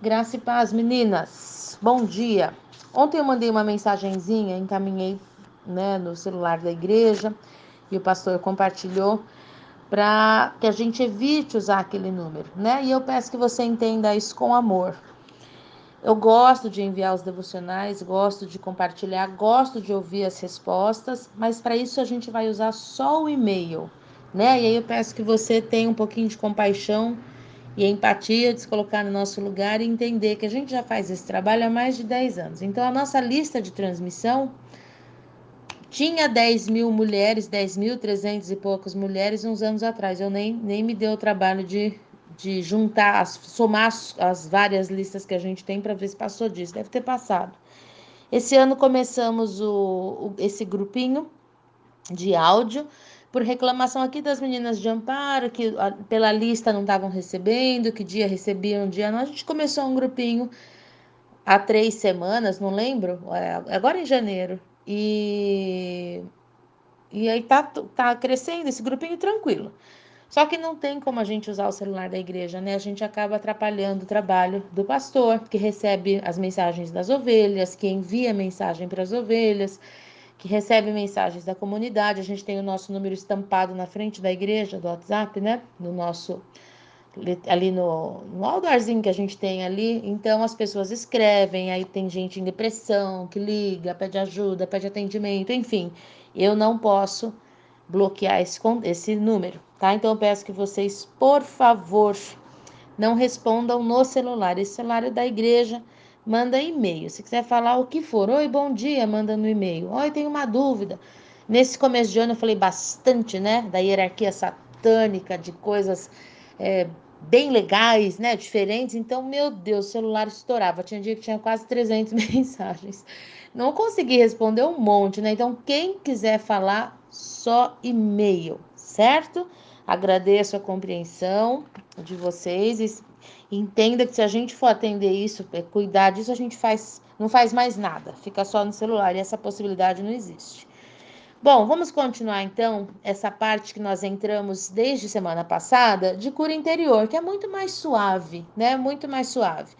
Graça e paz, meninas. Bom dia. Ontem eu mandei uma mensagenzinha, encaminhei né, no celular da igreja e o pastor compartilhou para que a gente evite usar aquele número, né? E eu peço que você entenda isso com amor. Eu gosto de enviar os devocionais, gosto de compartilhar, gosto de ouvir as respostas, mas para isso a gente vai usar só o e-mail, né? E aí eu peço que você tenha um pouquinho de compaixão e empatia de se colocar no nosso lugar e entender que a gente já faz esse trabalho há mais de 10 anos. Então a nossa lista de transmissão tinha 10 mil mulheres, 10 mil, 300 e poucas mulheres uns anos atrás. Eu nem, nem me deu o trabalho de de juntar, somar as várias listas que a gente tem para ver se passou disso. Deve ter passado. Esse ano começamos o, o, esse grupinho de áudio por reclamação aqui das meninas de Amparo, que pela lista não estavam recebendo, que dia recebiam, dia não. A gente começou um grupinho há três semanas, não lembro, é, agora em janeiro. E, e aí tá, tá crescendo esse grupinho tranquilo. Só que não tem como a gente usar o celular da igreja, né? A gente acaba atrapalhando o trabalho do pastor, que recebe as mensagens das ovelhas, que envia mensagem para as ovelhas, que recebe mensagens da comunidade. A gente tem o nosso número estampado na frente da igreja, do WhatsApp, né? No nosso ali no, no outdoorzinho que a gente tem ali, então as pessoas escrevem, aí tem gente em depressão que liga, pede ajuda, pede atendimento, enfim, eu não posso bloquear esse, esse número, tá? Então eu peço que vocês, por favor, não respondam no celular. Esse celular é da igreja, manda e-mail. Se quiser falar o que for, oi, bom dia, manda no e-mail. Oi, tenho uma dúvida. Nesse começo de ano eu falei bastante, né, da hierarquia satânica, de coisas é, bem legais, né, diferentes. Então, meu Deus, o celular estourava. Tinha dia que tinha quase 300 mensagens. Não consegui responder um monte, né? Então, quem quiser falar, só e-mail, certo? Agradeço a compreensão de vocês entenda que se a gente for atender isso, é, cuidar disso, a gente faz, não faz mais nada, fica só no celular e essa possibilidade não existe. Bom, vamos continuar então essa parte que nós entramos desde semana passada de cura interior, que é muito mais suave, né? Muito mais suave.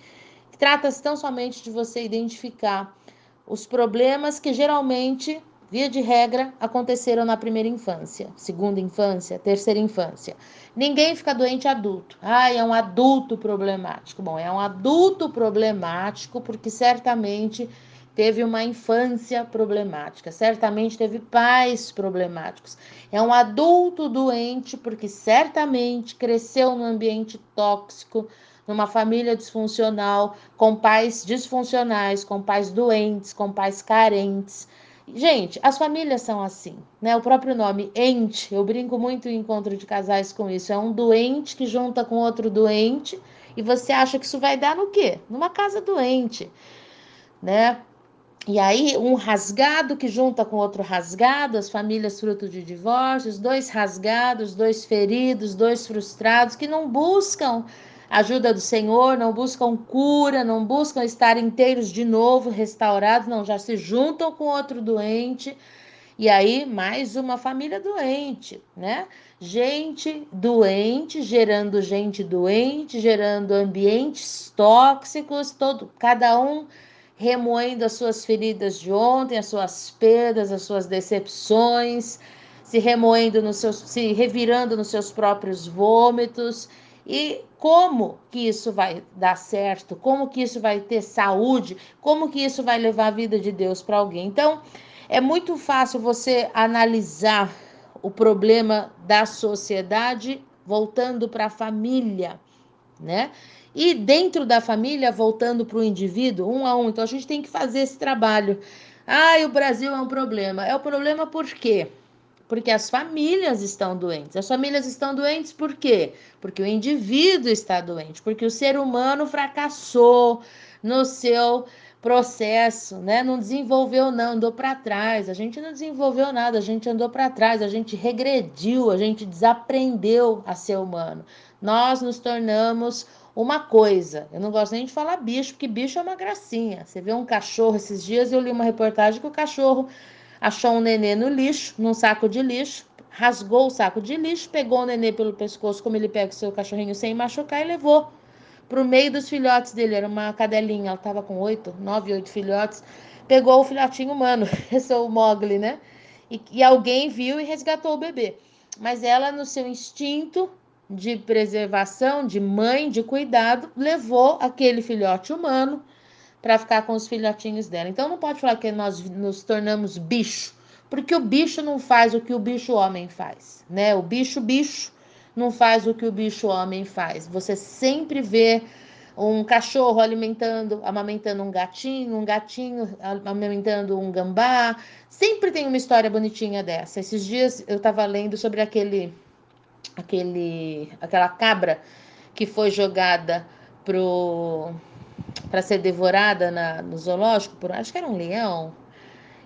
Trata-se tão somente de você identificar os problemas que geralmente via de regra, aconteceram na primeira infância, segunda infância, terceira infância. Ninguém fica doente adulto. Ah, é um adulto problemático. Bom, é um adulto problemático porque certamente teve uma infância problemática, certamente teve pais problemáticos. É um adulto doente porque certamente cresceu num ambiente tóxico, numa família disfuncional, com pais disfuncionais, com pais doentes, com pais carentes. Gente, as famílias são assim, né? O próprio nome ente, eu brinco muito em encontro de casais com isso. É um doente que junta com outro doente e você acha que isso vai dar no quê? Numa casa doente, né? E aí, um rasgado que junta com outro rasgado, as famílias fruto de divórcios, dois rasgados, dois feridos, dois frustrados que não buscam ajuda do Senhor, não buscam cura, não buscam estar inteiros de novo, restaurados, não, já se juntam com outro doente. E aí, mais uma família doente, né? Gente doente, gerando gente doente, gerando ambientes tóxicos, todo, cada um remoendo as suas feridas de ontem, as suas perdas, as suas decepções, se remoendo nos seus, se revirando nos seus próprios vômitos e como que isso vai dar certo? Como que isso vai ter saúde? Como que isso vai levar a vida de Deus para alguém? Então, é muito fácil você analisar o problema da sociedade voltando para a família, né? E dentro da família, voltando para o indivíduo, um a um. Então, a gente tem que fazer esse trabalho. Ah, o Brasil é um problema. É o um problema por quê? Porque as famílias estão doentes. As famílias estão doentes por quê? Porque o indivíduo está doente, porque o ser humano fracassou no seu processo, né? Não desenvolveu não, andou para trás. A gente não desenvolveu nada, a gente andou para trás, a gente regrediu, a gente desaprendeu a ser humano. Nós nos tornamos uma coisa. Eu não gosto nem de falar bicho, porque bicho é uma gracinha. Você vê um cachorro esses dias, eu li uma reportagem que o cachorro achou um nenê no lixo, num saco de lixo, rasgou o saco de lixo, pegou o nenê pelo pescoço, como ele pega o seu cachorrinho sem machucar, e levou para o meio dos filhotes dele. Era uma cadelinha, ela estava com oito, nove, oito filhotes. Pegou o filhotinho humano, esse é o Mogli, né? E, e alguém viu e resgatou o bebê. Mas ela, no seu instinto de preservação, de mãe, de cuidado, levou aquele filhote humano para ficar com os filhotinhos dela. Então não pode falar que nós nos tornamos bicho, porque o bicho não faz o que o bicho homem faz, né? O bicho bicho não faz o que o bicho homem faz. Você sempre vê um cachorro alimentando, amamentando um gatinho, um gatinho amamentando um gambá. Sempre tem uma história bonitinha dessa. Esses dias eu estava lendo sobre aquele, aquele, aquela cabra que foi jogada pro para ser devorada na, no zoológico por, acho que era um leão.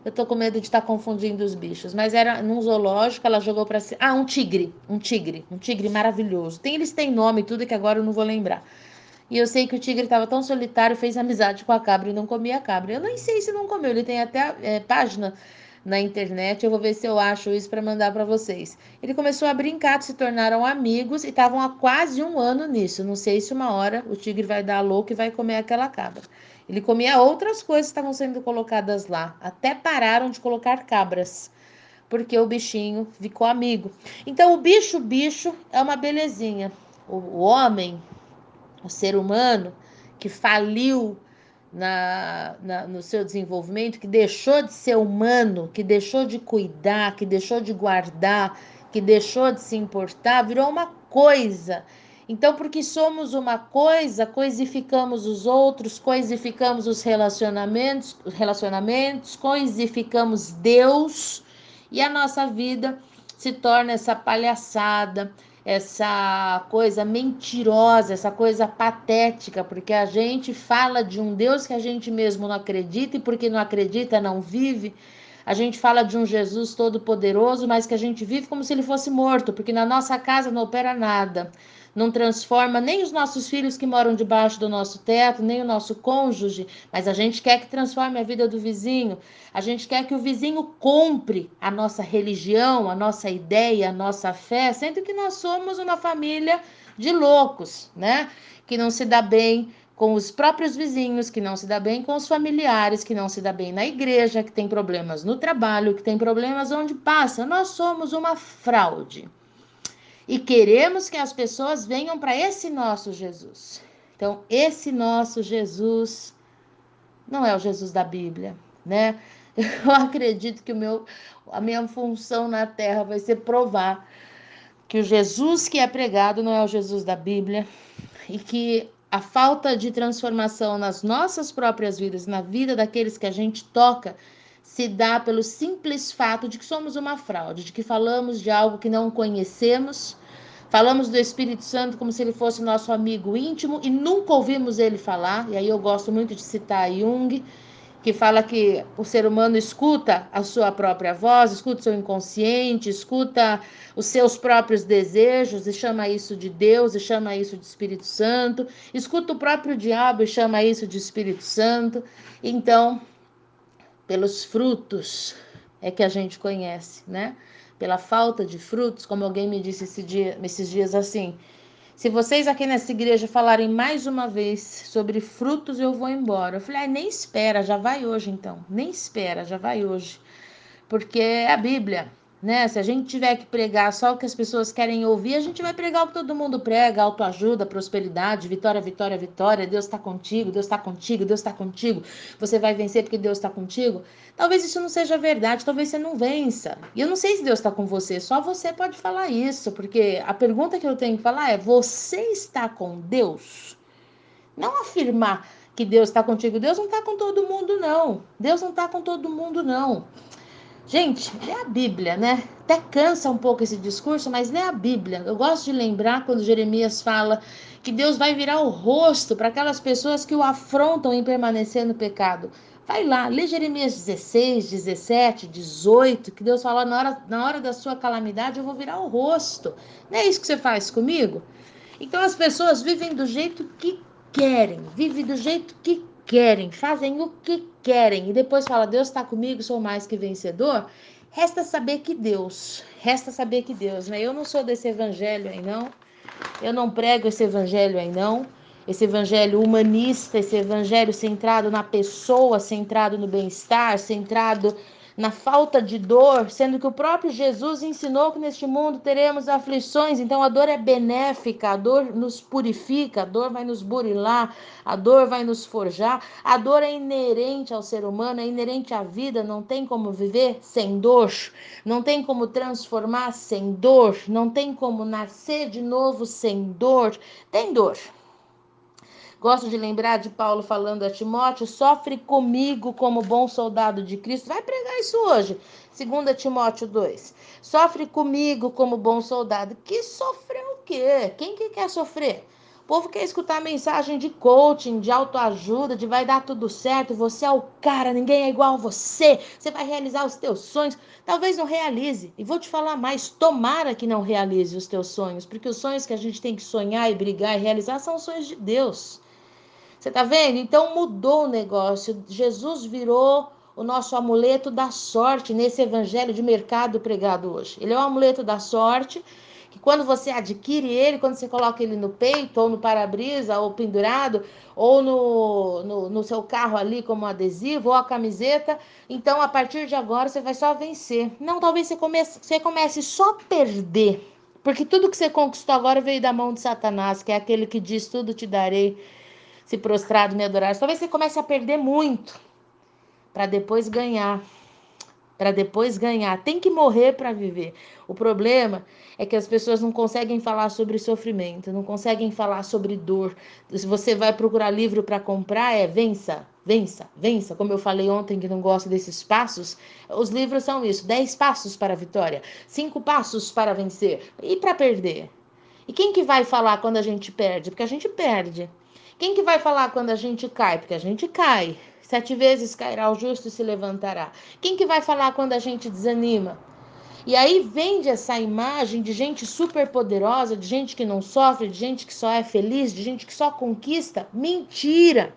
Eu tô com medo de estar tá confundindo os bichos, mas era num zoológico, ela jogou para ah, um tigre, um tigre, um tigre maravilhoso. Tem eles têm nome tudo que agora eu não vou lembrar. E eu sei que o tigre estava tão solitário, fez amizade com a cabra e não comia a cabra. Eu nem sei se não comeu, ele tem até é, página na internet. Eu vou ver se eu acho isso para mandar para vocês. Ele começou a brincar, se tornaram amigos e estavam há quase um ano nisso. Não sei se uma hora o tigre vai dar louco e vai comer aquela cabra. Ele comia outras coisas que estavam sendo colocadas lá. Até pararam de colocar cabras, porque o bichinho ficou amigo. Então, o bicho, bicho é uma belezinha. O, o homem, o ser humano que faliu na, na, no seu desenvolvimento, que deixou de ser humano, que deixou de cuidar, que deixou de guardar, que deixou de se importar, virou uma coisa. Então, porque somos uma coisa, coisificamos os outros, coisificamos os relacionamentos, os relacionamentos, coisificamos Deus, e a nossa vida se torna essa palhaçada, essa coisa mentirosa, essa coisa patética, porque a gente fala de um Deus que a gente mesmo não acredita e porque não acredita não vive. A gente fala de um Jesus todo-poderoso, mas que a gente vive como se ele fosse morto, porque na nossa casa não opera nada não transforma nem os nossos filhos que moram debaixo do nosso teto, nem o nosso cônjuge, mas a gente quer que transforme a vida do vizinho. A gente quer que o vizinho compre a nossa religião, a nossa ideia, a nossa fé, sendo que nós somos uma família de loucos, né? Que não se dá bem com os próprios vizinhos, que não se dá bem com os familiares, que não se dá bem na igreja, que tem problemas no trabalho, que tem problemas onde passa. Nós somos uma fraude e queremos que as pessoas venham para esse nosso Jesus. Então, esse nosso Jesus não é o Jesus da Bíblia, né? Eu acredito que o meu, a minha função na terra vai ser provar que o Jesus que é pregado não é o Jesus da Bíblia e que a falta de transformação nas nossas próprias vidas, na vida daqueles que a gente toca, se dá pelo simples fato de que somos uma fraude, de que falamos de algo que não conhecemos, falamos do Espírito Santo como se ele fosse nosso amigo íntimo e nunca ouvimos ele falar. E aí eu gosto muito de citar Jung, que fala que o ser humano escuta a sua própria voz, escuta o seu inconsciente, escuta os seus próprios desejos e chama isso de Deus e chama isso de Espírito Santo, escuta o próprio diabo e chama isso de Espírito Santo. Então, pelos frutos é que a gente conhece, né? Pela falta de frutos, como alguém me disse esse dia, esses dias assim. Se vocês aqui nessa igreja falarem mais uma vez sobre frutos, eu vou embora. Eu falei, ah, nem espera, já vai hoje então. Nem espera, já vai hoje. Porque é a Bíblia né? Se a gente tiver que pregar só o que as pessoas querem ouvir, a gente vai pregar o que todo mundo prega: autoajuda, prosperidade, vitória, vitória, vitória. Deus está contigo, Deus está contigo, Deus está contigo. Você vai vencer porque Deus está contigo. Talvez isso não seja verdade, talvez você não vença. E eu não sei se Deus está com você, só você pode falar isso, porque a pergunta que eu tenho que falar é: você está com Deus? Não afirmar que Deus está contigo. Deus não está com todo mundo, não. Deus não está com todo mundo, não. Gente, lê a Bíblia, né? Até cansa um pouco esse discurso, mas lê a Bíblia. Eu gosto de lembrar quando Jeremias fala que Deus vai virar o rosto para aquelas pessoas que o afrontam em permanecer no pecado. Vai lá, lê Jeremias 16, 17, 18, que Deus fala na hora, na hora da sua calamidade eu vou virar o rosto. Não é isso que você faz comigo? Então as pessoas vivem do jeito que querem, vivem do jeito que querem, fazem o que querem e depois fala Deus está comigo, sou mais que vencedor. Resta saber que Deus, resta saber que Deus, né? Eu não sou desse evangelho aí não. Eu não prego esse evangelho aí não. esse evangelho humanista, esse evangelho centrado na pessoa, centrado no bem-estar, centrado na falta de dor, sendo que o próprio Jesus ensinou que neste mundo teremos aflições, então a dor é benéfica, a dor nos purifica, a dor vai nos burilar, a dor vai nos forjar, a dor é inerente ao ser humano, é inerente à vida, não tem como viver sem dor, não tem como transformar sem dor, não tem como nascer de novo sem dor, tem dor. Gosto de lembrar de Paulo falando a Timóteo: sofre comigo como bom soldado de Cristo. Vai pregar isso hoje. 2 Timóteo 2. Sofre comigo como bom soldado. Que sofreu o quê? Quem que quer sofrer? O povo quer escutar mensagem de coaching, de autoajuda, de vai dar tudo certo, você é o cara, ninguém é igual a você, você vai realizar os teus sonhos. Talvez não realize. E vou te falar mais, tomara que não realize os teus sonhos, porque os sonhos que a gente tem que sonhar e brigar e realizar são os sonhos de Deus. Você tá vendo? Então mudou o negócio. Jesus virou o nosso amuleto da sorte nesse evangelho de mercado pregado hoje. Ele é o amuleto da sorte, que quando você adquire ele, quando você coloca ele no peito, ou no para-brisa, ou pendurado, ou no, no, no, seu carro ali como adesivo, ou a camiseta, então a partir de agora você vai só vencer. Não, talvez você comece, você comece só a perder. Porque tudo que você conquistou agora veio da mão de Satanás, que é aquele que diz: Tudo te darei se prostrado me adorar. Talvez você comece a perder muito para depois ganhar. Para depois ganhar. Tem que morrer para viver. O problema é que as pessoas não conseguem falar sobre sofrimento, não conseguem falar sobre dor. Se você vai procurar livro para comprar, é vença, vença, vença. Como eu falei ontem que não gosto desses passos, os livros são isso: 10 passos para a vitória, 5 passos para vencer e para perder. E quem que vai falar quando a gente perde? Porque a gente perde. Quem que vai falar quando a gente cai? Porque a gente cai. Sete vezes cairá o justo e se levantará. Quem que vai falar quando a gente desanima? E aí vende essa imagem de gente super poderosa, de gente que não sofre, de gente que só é feliz, de gente que só conquista. Mentira!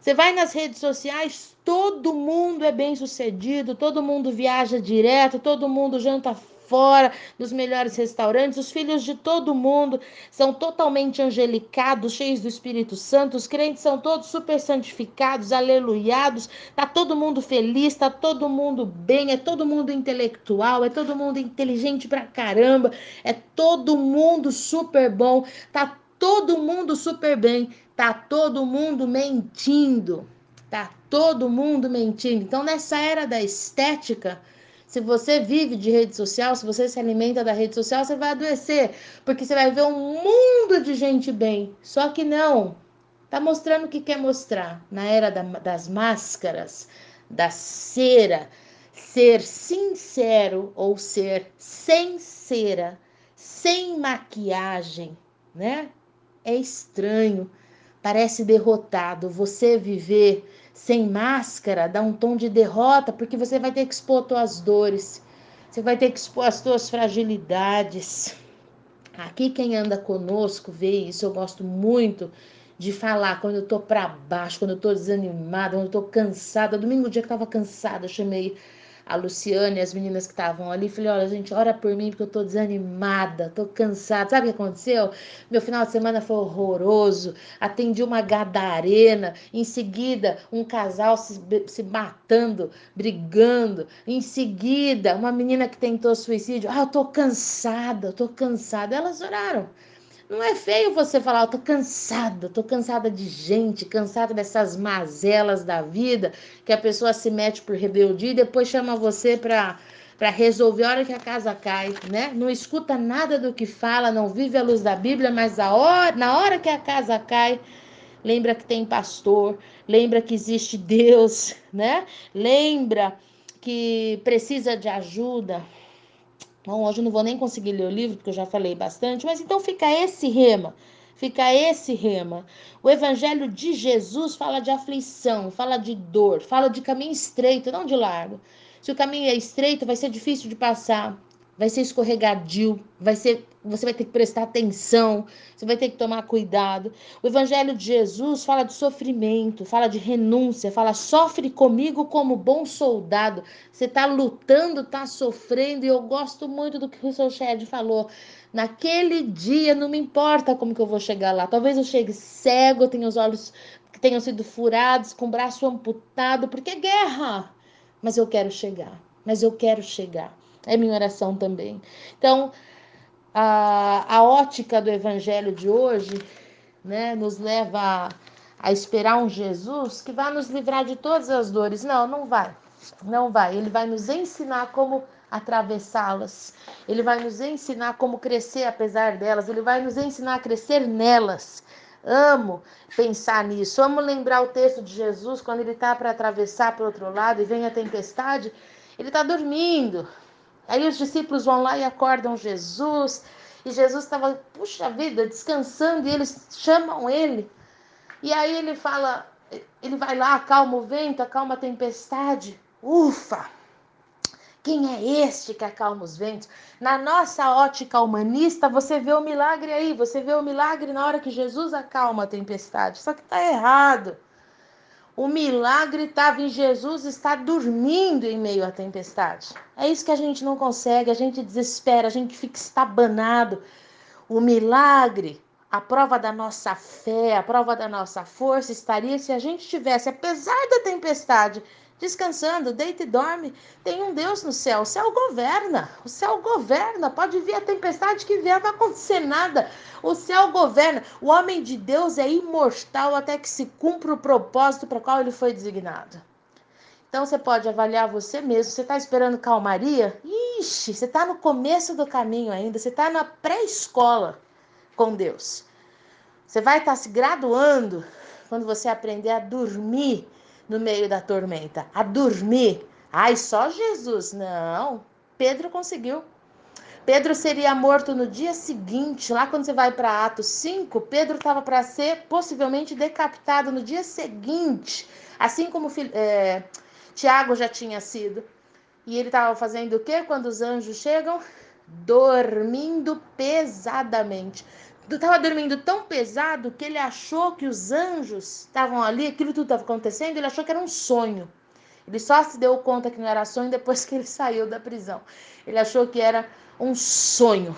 Você vai nas redes sociais, todo mundo é bem sucedido, todo mundo viaja direto, todo mundo janta fora, dos melhores restaurantes. Os filhos de todo mundo são totalmente angelicados, cheios do Espírito Santo. Os crentes são todos super santificados, aleluiados. Tá todo mundo feliz, tá todo mundo bem, é todo mundo intelectual, é todo mundo inteligente pra caramba, é todo mundo super bom, tá todo mundo super bem, tá todo mundo mentindo. Tá todo mundo mentindo. Então, nessa era da estética, se você vive de rede social, se você se alimenta da rede social, você vai adoecer, porque você vai ver um mundo de gente bem. Só que não. Tá mostrando o que quer mostrar. Na era da, das máscaras, da cera, ser sincero ou ser sem cera, sem maquiagem, né? É estranho, parece derrotado. Você viver sem máscara dá um tom de derrota, porque você vai ter que expor suas dores, você vai ter que expor as suas fragilidades. Aqui quem anda conosco vê isso, eu gosto muito de falar quando eu tô para baixo, quando eu tô desanimada, quando eu tô cansada. Domingo, dia que eu tava cansada, eu chamei a Luciane as meninas que estavam ali. Falei, olha, gente, ora por mim porque eu tô desanimada, tô cansada. Sabe o que aconteceu? Meu final de semana foi horroroso. Atendi uma gadarena, em seguida um casal se, se matando, brigando. Em seguida, uma menina que tentou suicídio. Ah, eu tô cansada, eu tô cansada. Elas oraram. Não é feio você falar, eu tô cansada, tô cansada de gente, cansada dessas mazelas da vida, que a pessoa se mete por rebeldia e depois chama você para para resolver a hora que a casa cai, né? Não escuta nada do que fala, não vive a luz da Bíblia, mas a hora, na hora que a casa cai, lembra que tem pastor, lembra que existe Deus, né? Lembra que precisa de ajuda, Bom, hoje eu não vou nem conseguir ler o livro, porque eu já falei bastante, mas então fica esse rema. Fica esse rema. O evangelho de Jesus fala de aflição, fala de dor, fala de caminho estreito, não de largo. Se o caminho é estreito, vai ser difícil de passar. Vai ser escorregadio, vai ser, você vai ter que prestar atenção, você vai ter que tomar cuidado. O evangelho de Jesus fala de sofrimento, fala de renúncia, fala sofre comigo como bom soldado. Você está lutando, está sofrendo, e eu gosto muito do que o Russell Shedd falou. Naquele dia não me importa como que eu vou chegar lá. Talvez eu chegue cego, tenha os olhos que tenham sido furados, com o braço amputado, porque é guerra. Mas eu quero chegar. Mas eu quero chegar. É minha oração também. Então, a, a ótica do evangelho de hoje né, nos leva a, a esperar um Jesus que vai nos livrar de todas as dores. Não, não vai. Não vai. Ele vai nos ensinar como atravessá-las. Ele vai nos ensinar como crescer apesar delas. Ele vai nos ensinar a crescer nelas. Amo pensar nisso. Amo lembrar o texto de Jesus quando ele está para atravessar para o outro lado e vem a tempestade. Ele está dormindo. Aí os discípulos vão lá e acordam Jesus. E Jesus estava, puxa vida, descansando. E eles chamam ele. E aí ele fala, ele vai lá, acalma o vento, acalma a tempestade. Ufa! Quem é este que acalma os ventos? Na nossa ótica humanista, você vê o milagre aí, você vê o milagre na hora que Jesus acalma a tempestade. Só que está errado. O milagre estava em Jesus estar dormindo em meio à tempestade. É isso que a gente não consegue, a gente desespera, a gente fica estabanado. O milagre, a prova da nossa fé, a prova da nossa força estaria se a gente tivesse, apesar da tempestade, descansando, deita e dorme. Tem um Deus no céu, o céu governa, o céu governa. Pode vir a tempestade que vier, não vai acontecer nada. O céu governa. O homem de Deus é imortal até que se cumpra o propósito para qual ele foi designado. Então você pode avaliar você mesmo. Você está esperando calmaria? Ixi, você está no começo do caminho ainda. Você está na pré-escola com Deus. Você vai estar tá se graduando quando você aprender a dormir no meio da tormenta, a dormir. Ai, só Jesus. Não, Pedro conseguiu. Pedro seria morto no dia seguinte, lá quando você vai para Atos 5, Pedro estava para ser possivelmente decapitado no dia seguinte, assim como é, Tiago já tinha sido. E ele estava fazendo o quê quando os anjos chegam? Dormindo pesadamente estava dormindo tão pesado que ele achou que os anjos estavam ali, aquilo tudo estava acontecendo, ele achou que era um sonho. Ele só se deu conta que não era sonho depois que ele saiu da prisão. Ele achou que era um sonho.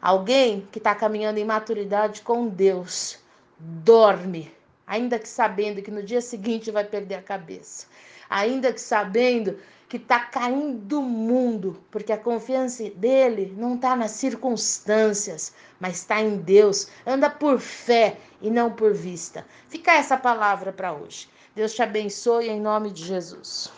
Alguém que está caminhando em maturidade com Deus dorme, ainda que sabendo que no dia seguinte vai perder a cabeça, ainda que sabendo que está caindo o mundo, porque a confiança dele não está nas circunstâncias, mas está em Deus. Anda por fé e não por vista. Fica essa palavra para hoje. Deus te abençoe em nome de Jesus.